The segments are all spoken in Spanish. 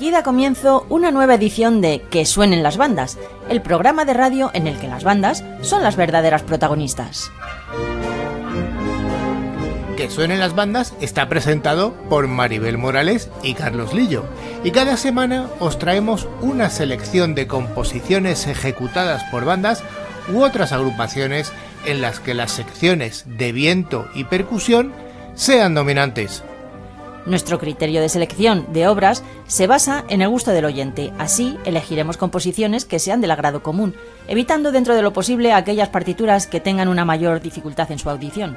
Aquí da comienzo una nueva edición de Que suenen las bandas, el programa de radio en el que las bandas son las verdaderas protagonistas. Que suenen las bandas está presentado por Maribel Morales y Carlos Lillo, y cada semana os traemos una selección de composiciones ejecutadas por bandas u otras agrupaciones en las que las secciones de viento y percusión sean dominantes. Nuestro criterio de selección de obras se basa en el gusto del oyente, así elegiremos composiciones que sean del agrado común, evitando dentro de lo posible aquellas partituras que tengan una mayor dificultad en su audición.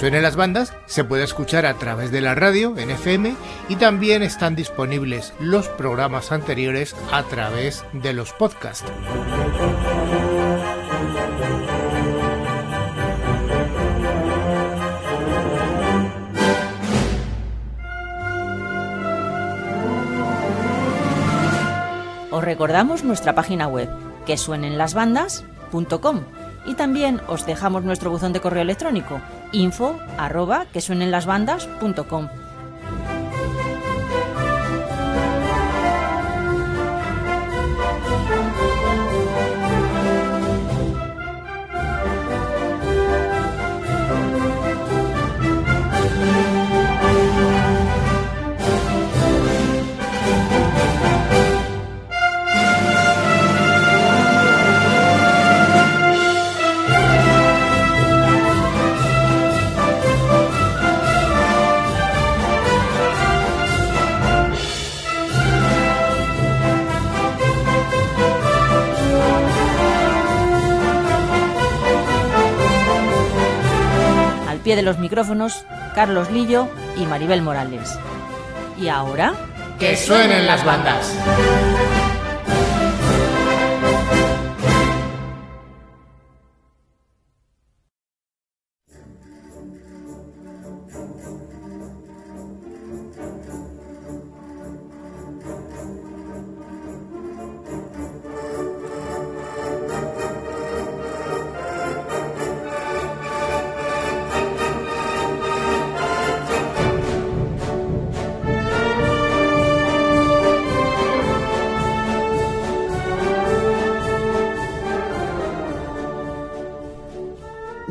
Suenen las bandas se puede escuchar a través de la radio en FM y también están disponibles los programas anteriores a través de los podcasts. Os recordamos nuestra página web, que suenenlasbandas.com y también os dejamos nuestro buzón de correo electrónico, info arroba que de los micrófonos Carlos Lillo y Maribel Morales. ¿Y ahora? ¡Que suenen las bandas!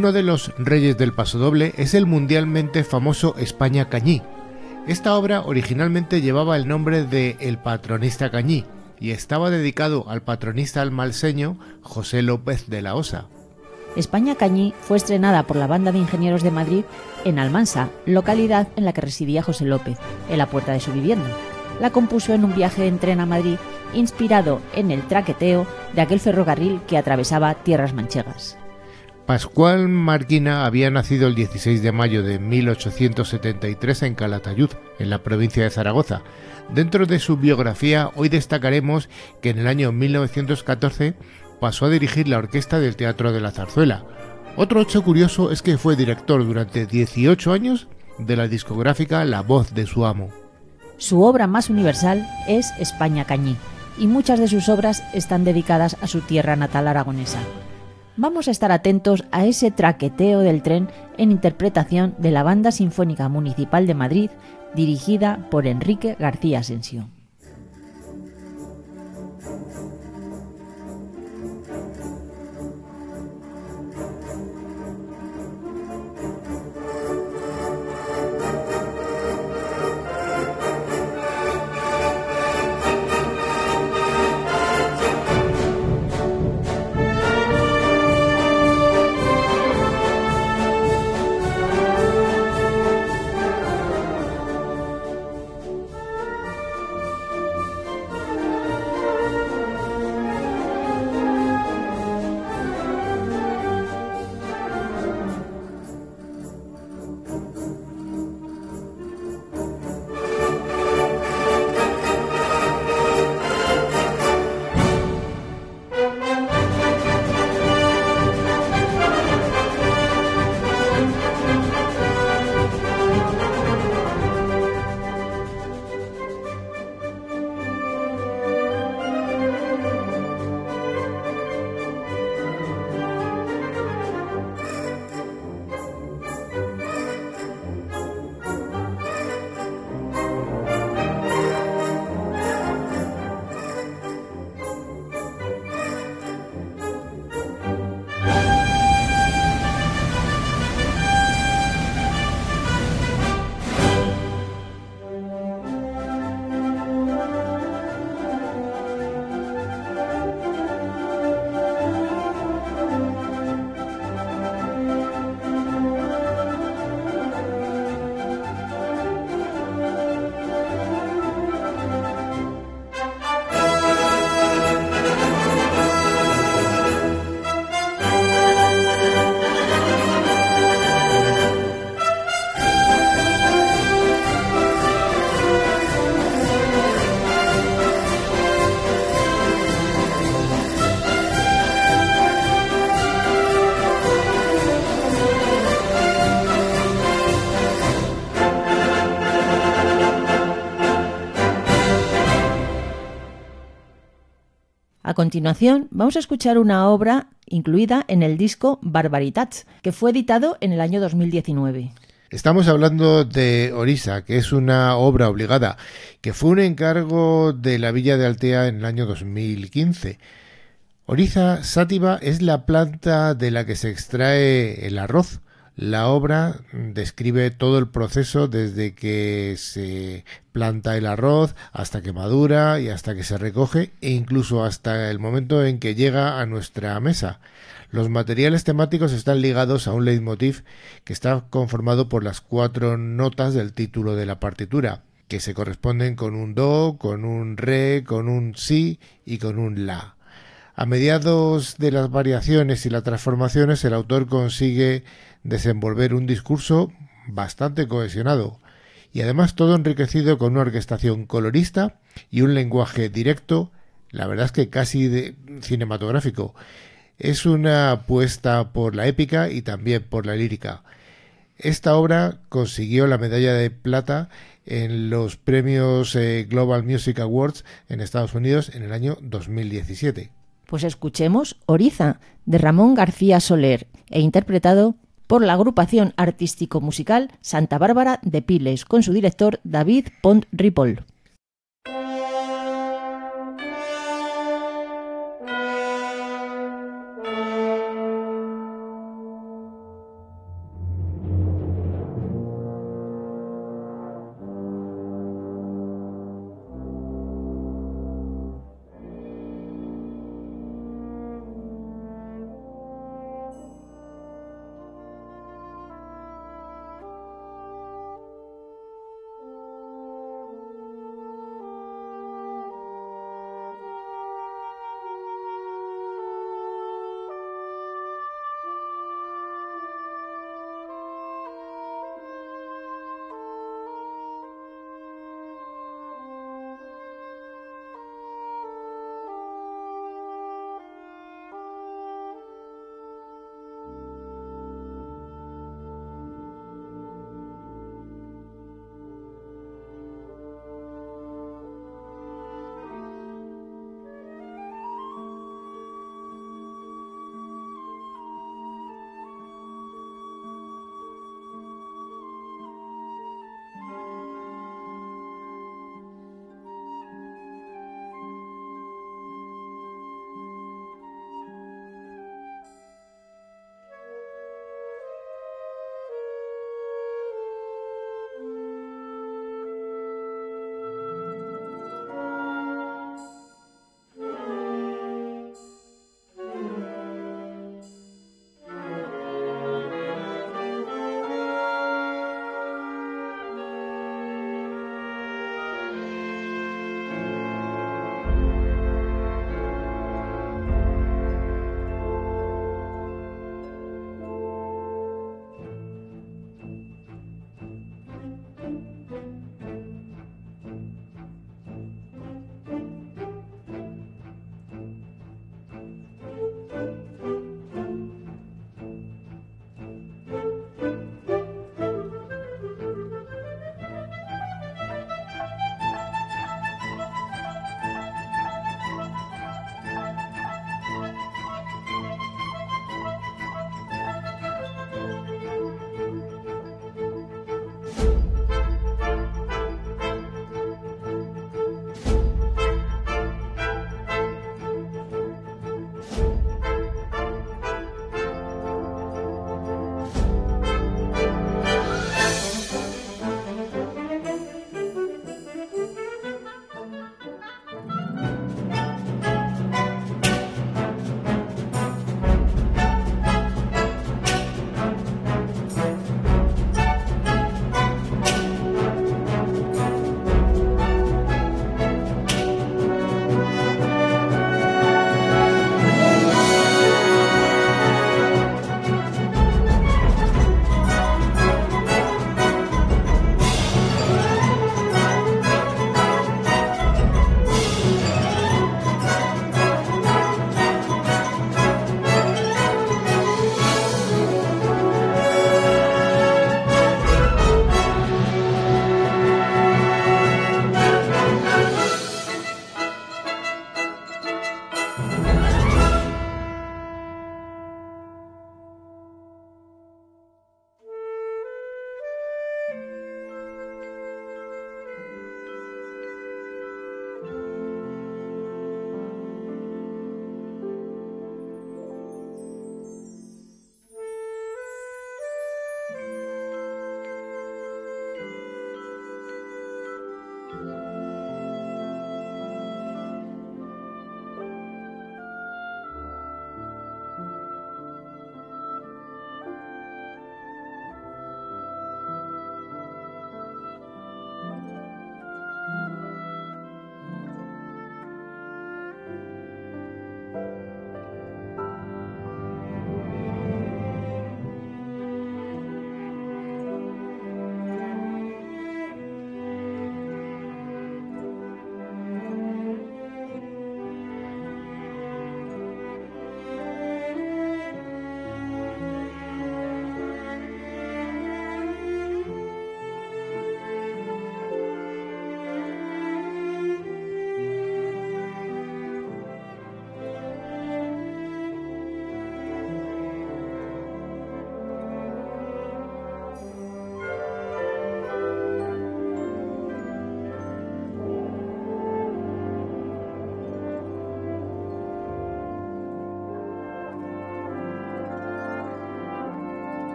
Uno de los reyes del pasodoble es el mundialmente famoso España Cañí. Esta obra originalmente llevaba el nombre de El patronista Cañí y estaba dedicado al patronista almalseño José López de la Osa. España Cañí fue estrenada por la Banda de Ingenieros de Madrid en Almansa, localidad en la que residía José López, en la puerta de su vivienda. La compuso en un viaje en tren a Madrid inspirado en el traqueteo de aquel ferrocarril que atravesaba tierras manchegas. Pascual Marquina había nacido el 16 de mayo de 1873 en Calatayud, en la provincia de Zaragoza. Dentro de su biografía hoy destacaremos que en el año 1914 pasó a dirigir la orquesta del Teatro de la Zarzuela. Otro hecho curioso es que fue director durante 18 años de la discográfica La Voz de su amo. Su obra más universal es España Cañí, y muchas de sus obras están dedicadas a su tierra natal aragonesa vamos a estar atentos a ese traqueteo del tren en interpretación de la Banda Sinfónica Municipal de Madrid, dirigida por Enrique García Asensio. Continuación, vamos a escuchar una obra incluida en el disco Barbaritats, que fue editado en el año 2019. Estamos hablando de Orisa, que es una obra obligada, que fue un encargo de la Villa de Altea en el año 2015. Orisa sativa es la planta de la que se extrae el arroz. La obra describe todo el proceso desde que se planta el arroz hasta que madura y hasta que se recoge e incluso hasta el momento en que llega a nuestra mesa. Los materiales temáticos están ligados a un leitmotiv que está conformado por las cuatro notas del título de la partitura, que se corresponden con un do, con un re, con un si y con un la. A mediados de las variaciones y las transformaciones, el autor consigue desenvolver un discurso bastante cohesionado y además todo enriquecido con una orquestación colorista y un lenguaje directo, la verdad es que casi cinematográfico. Es una apuesta por la épica y también por la lírica. Esta obra consiguió la medalla de plata en los premios eh, Global Music Awards en Estados Unidos en el año 2017. Pues escuchemos Oriza de Ramón García Soler e interpretado por la agrupación artístico-musical Santa Bárbara de Piles, con su director David Pont Ripoll.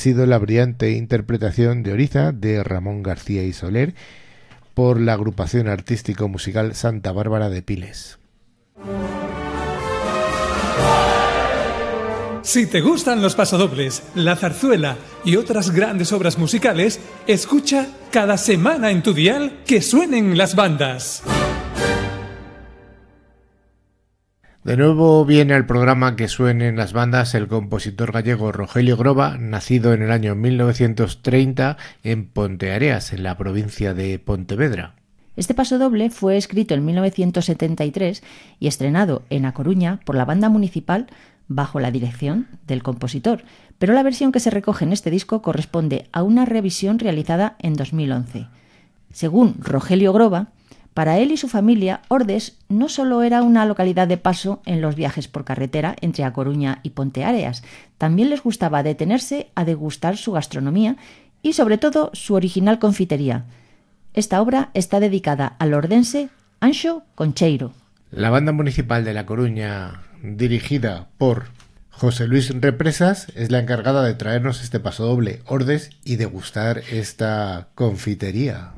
Sido la brillante interpretación de Oriza de Ramón García y Soler por la agrupación artístico-musical Santa Bárbara de Piles. Si te gustan los pasodobles, la zarzuela y otras grandes obras musicales, escucha cada semana en tu dial que suenen las bandas. De nuevo viene al programa que suenen las bandas el compositor gallego Rogelio Groba, nacido en el año 1930 en Ponteareas, en la provincia de Pontevedra. Este pasodoble fue escrito en 1973 y estrenado en A Coruña por la banda municipal bajo la dirección del compositor, pero la versión que se recoge en este disco corresponde a una revisión realizada en 2011. Según Rogelio Groba, para él y su familia, Ordes no solo era una localidad de paso en los viajes por carretera entre A Coruña y Ponteareas, también les gustaba detenerse a degustar su gastronomía y sobre todo su original confitería. Esta obra está dedicada al ordense Anxo Concheiro. La banda municipal de La Coruña dirigida por José Luis Represas, es la encargada de traernos este paso doble Ordes y degustar esta confitería.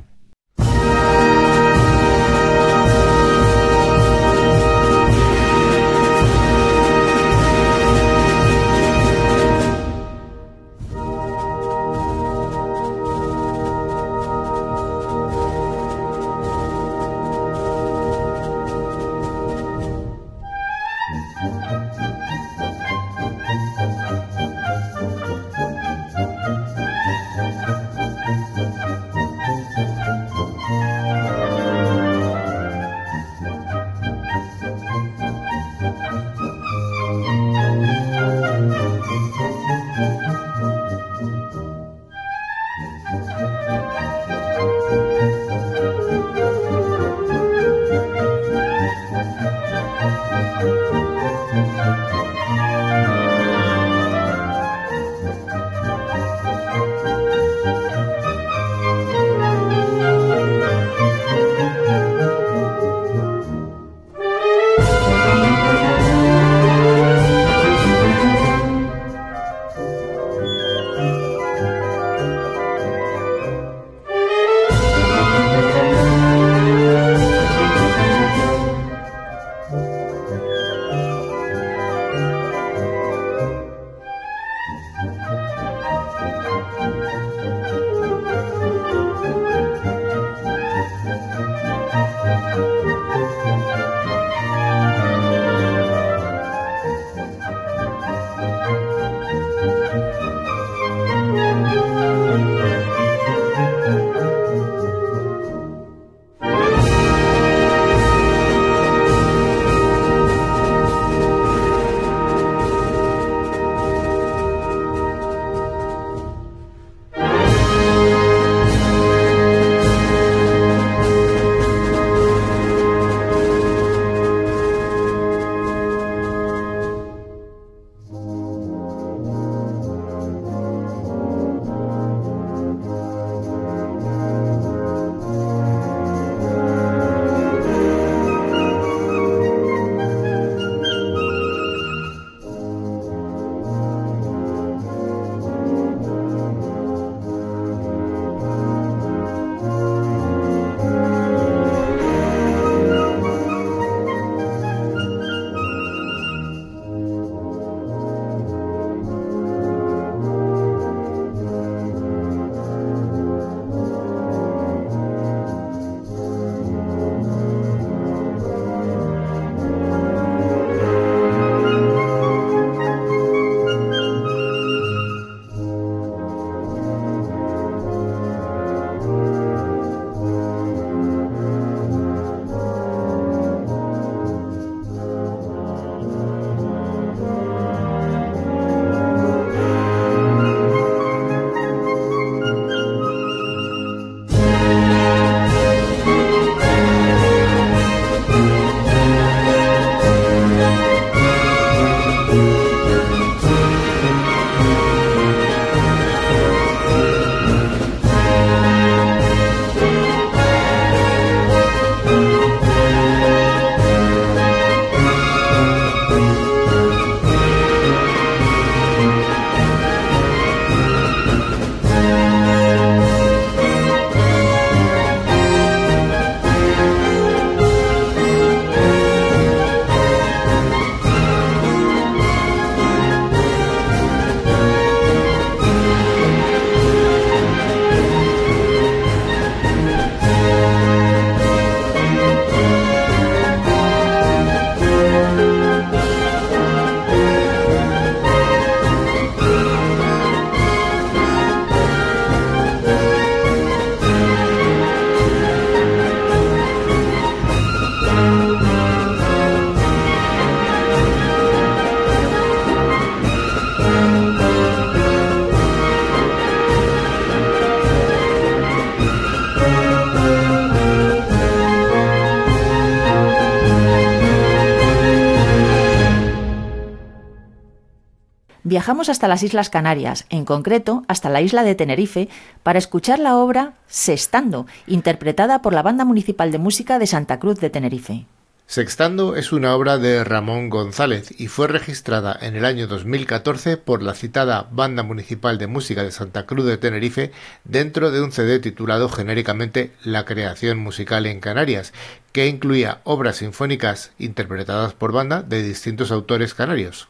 Viajamos hasta las Islas Canarias, en concreto hasta la isla de Tenerife, para escuchar la obra Sextando, interpretada por la Banda Municipal de Música de Santa Cruz de Tenerife. Sextando es una obra de Ramón González y fue registrada en el año 2014 por la citada Banda Municipal de Música de Santa Cruz de Tenerife dentro de un CD titulado genéricamente La creación musical en Canarias, que incluía obras sinfónicas interpretadas por banda de distintos autores canarios.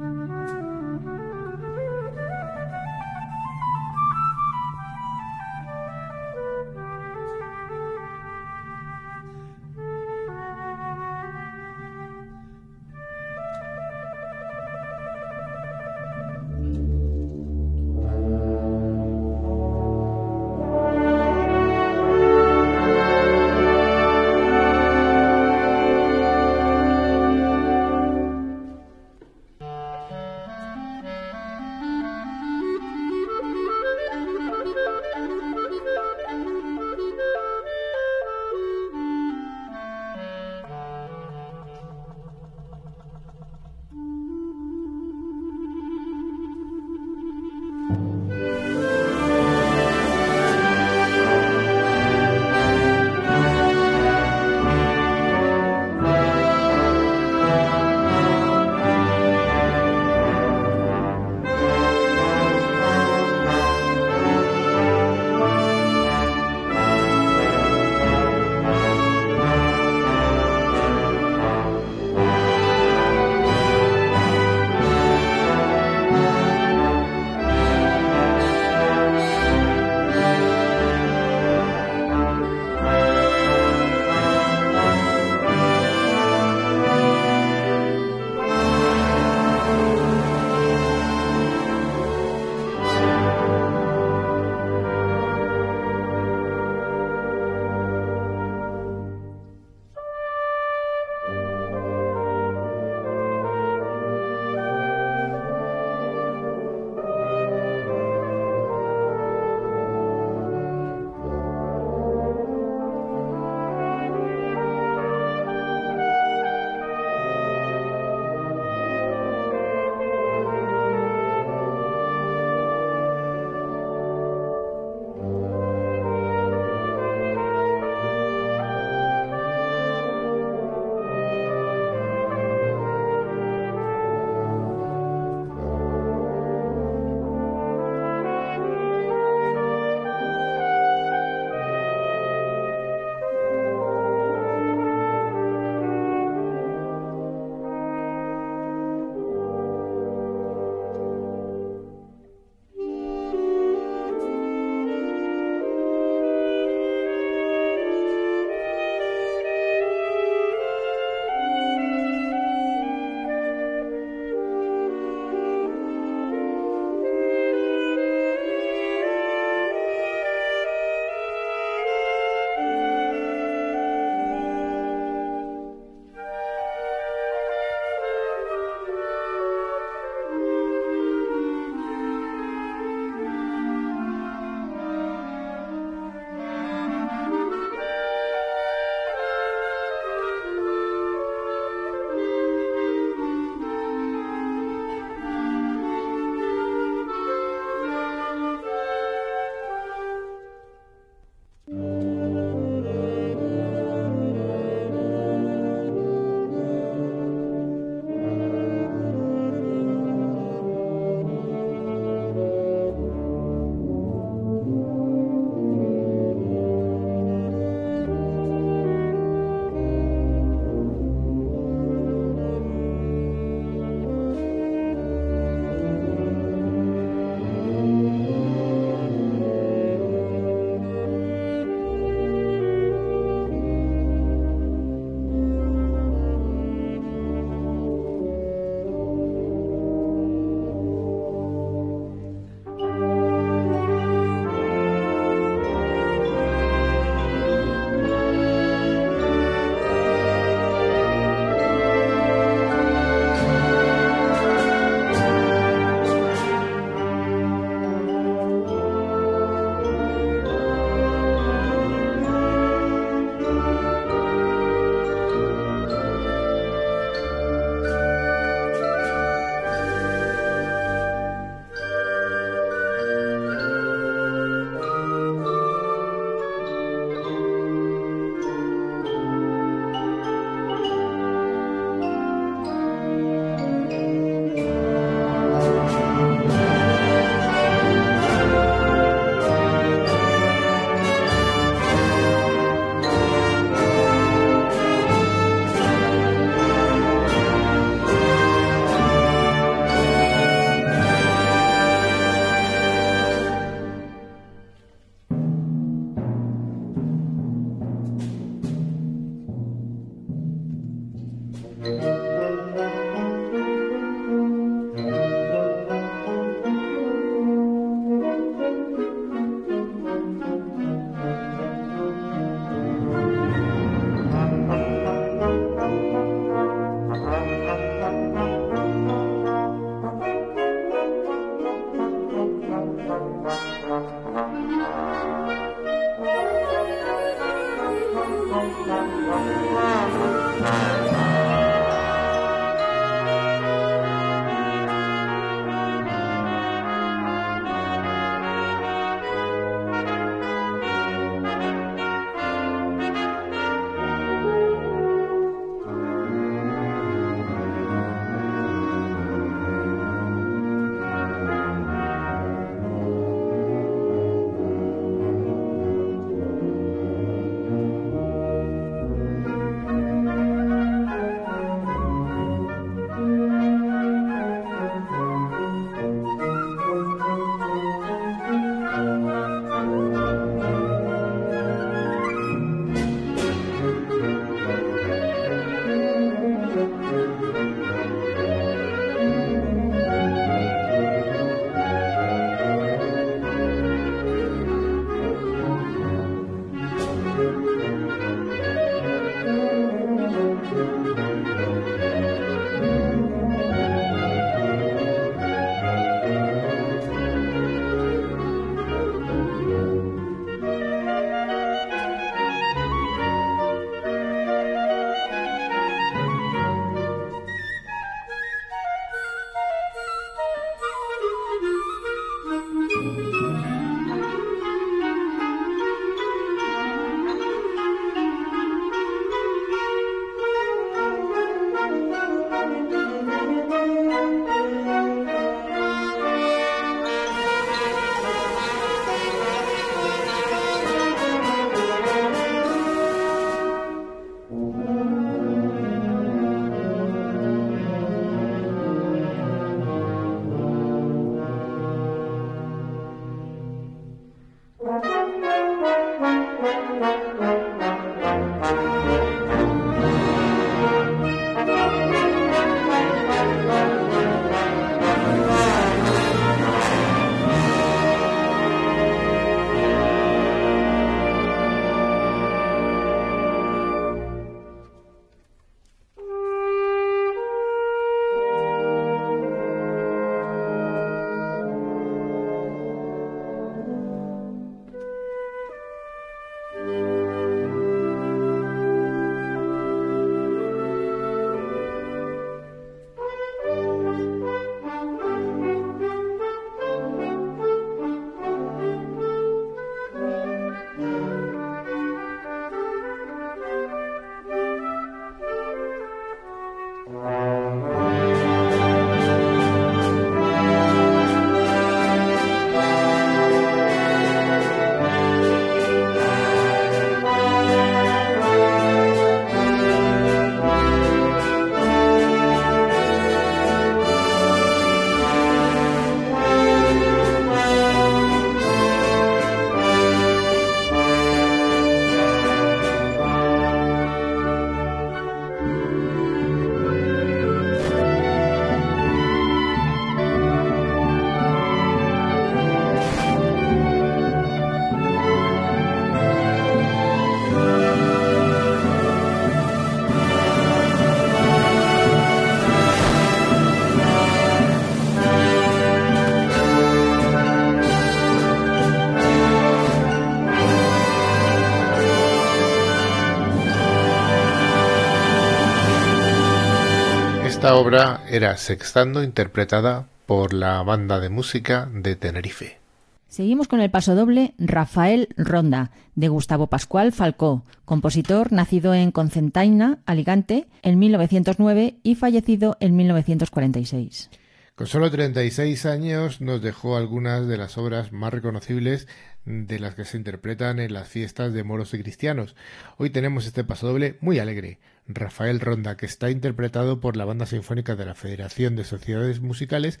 Obra era Sextando interpretada por la banda de música de Tenerife. Seguimos con el pasodoble Rafael Ronda, de Gustavo Pascual Falcó, compositor nacido en Concentaina, Alicante, en 1909 y fallecido en 1946. Con solo 36 años nos dejó algunas de las obras más reconocibles de las que se interpretan en las fiestas de moros y cristianos. Hoy tenemos este pasodoble muy alegre, Rafael Ronda, que está interpretado por la Banda Sinfónica de la Federación de Sociedades Musicales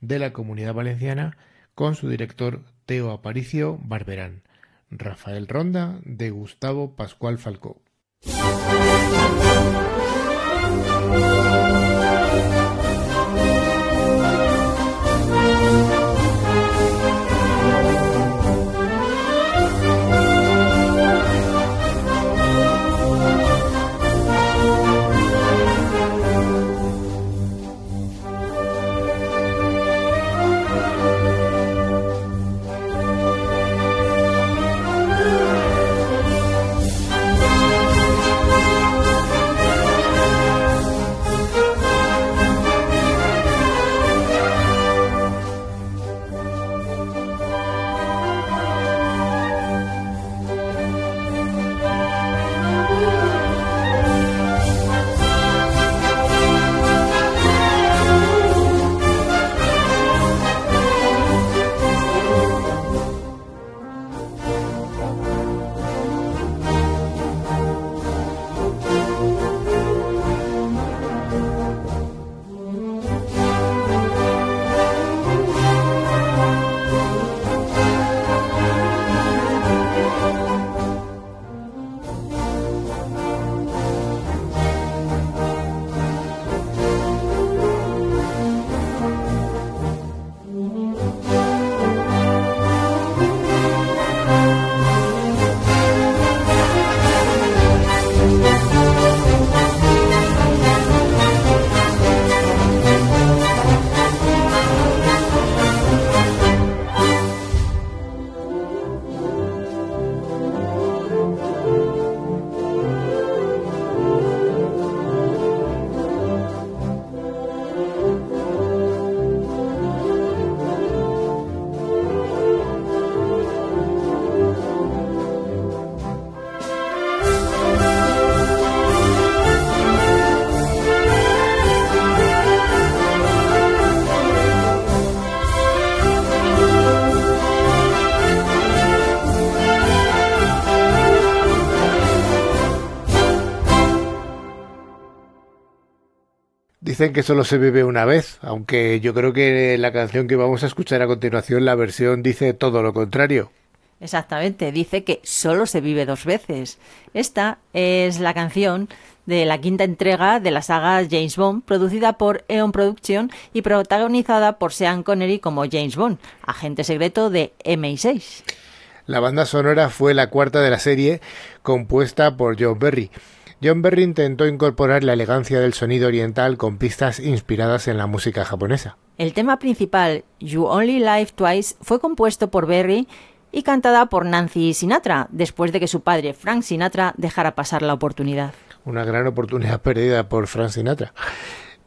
de la Comunidad Valenciana con su director Teo Aparicio Barberán. Rafael Ronda de Gustavo Pascual Falcó. Dicen que solo se vive una vez, aunque yo creo que la canción que vamos a escuchar a continuación, la versión dice todo lo contrario. Exactamente, dice que solo se vive dos veces. Esta es la canción de la quinta entrega de la saga James Bond, producida por Eon Production y protagonizada por Sean Connery como James Bond, agente secreto de MI6. La banda sonora fue la cuarta de la serie, compuesta por John Berry. John Berry intentó incorporar la elegancia del sonido oriental con pistas inspiradas en la música japonesa. El tema principal, You Only Live Twice, fue compuesto por Berry y cantada por Nancy Sinatra, después de que su padre, Frank Sinatra, dejara pasar la oportunidad. Una gran oportunidad perdida por Frank Sinatra.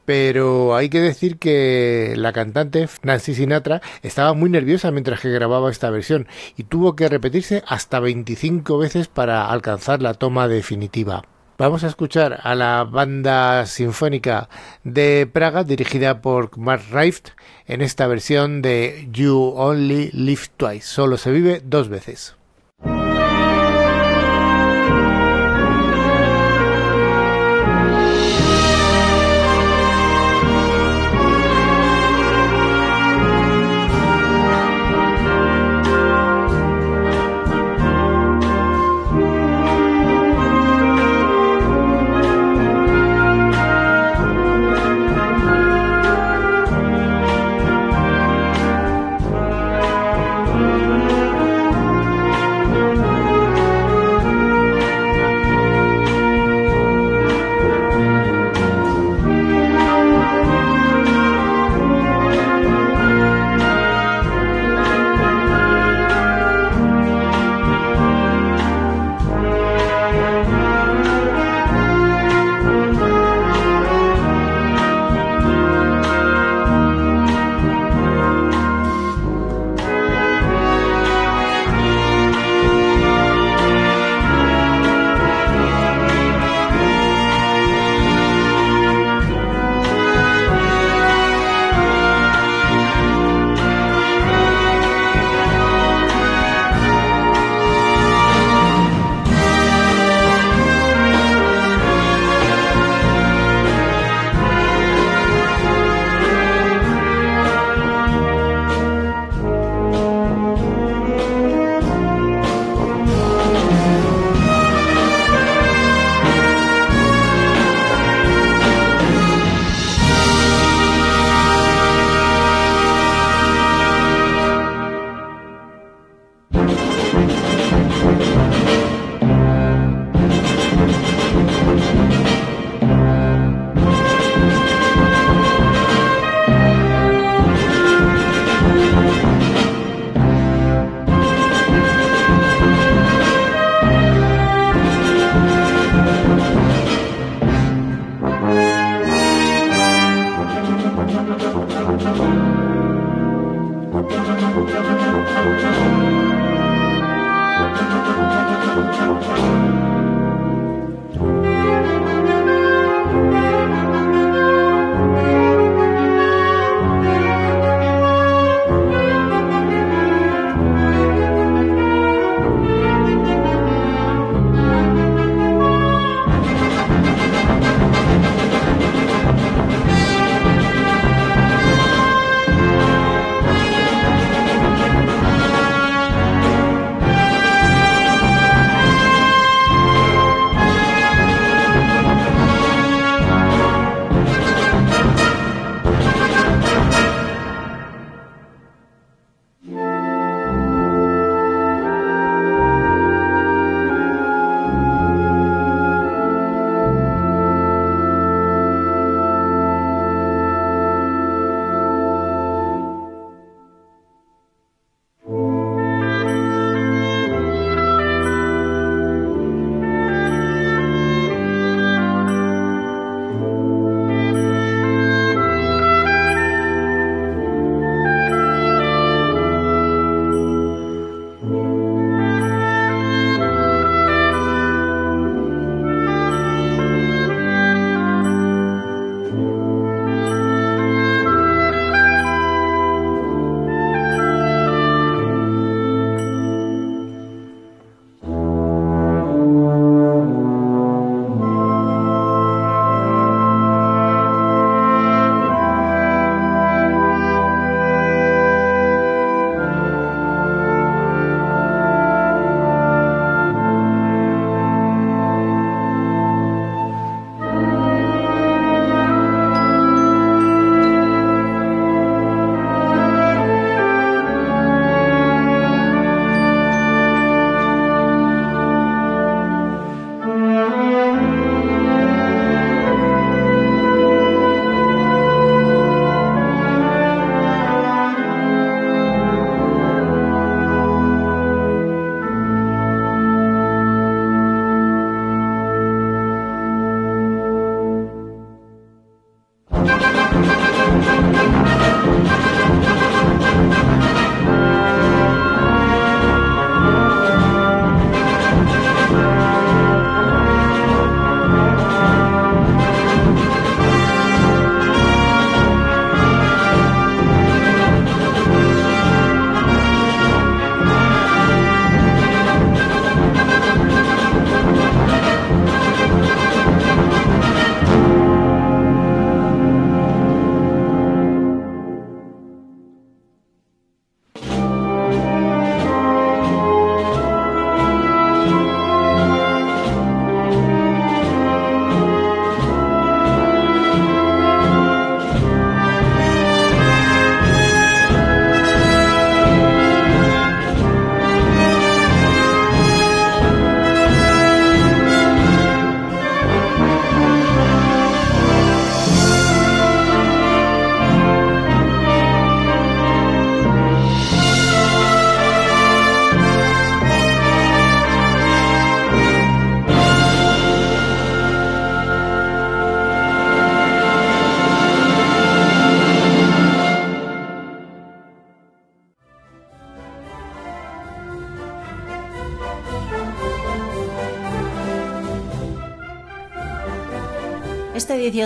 Pero hay que decir que la cantante Nancy Sinatra estaba muy nerviosa mientras que grababa esta versión y tuvo que repetirse hasta 25 veces para alcanzar la toma definitiva. Vamos a escuchar a la banda sinfónica de Praga dirigida por Mark Rift en esta versión de You Only Live Twice. Solo se vive dos veces.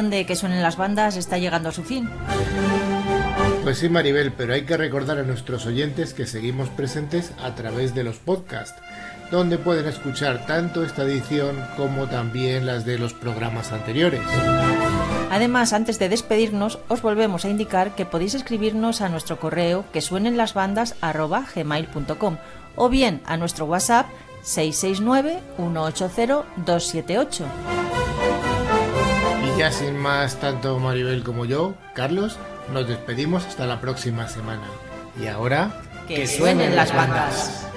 De Que suenen las bandas está llegando a su fin. Pues sí, Maribel, pero hay que recordar a nuestros oyentes que seguimos presentes a través de los podcasts, donde pueden escuchar tanto esta edición como también las de los programas anteriores. Además, antes de despedirnos, os volvemos a indicar que podéis escribirnos a nuestro correo que suenen las bandas gmail.com o bien a nuestro WhatsApp 669 180 278 ya sin más, tanto Maribel como yo, Carlos, nos despedimos hasta la próxima semana. Y ahora, que, suenen las bandas.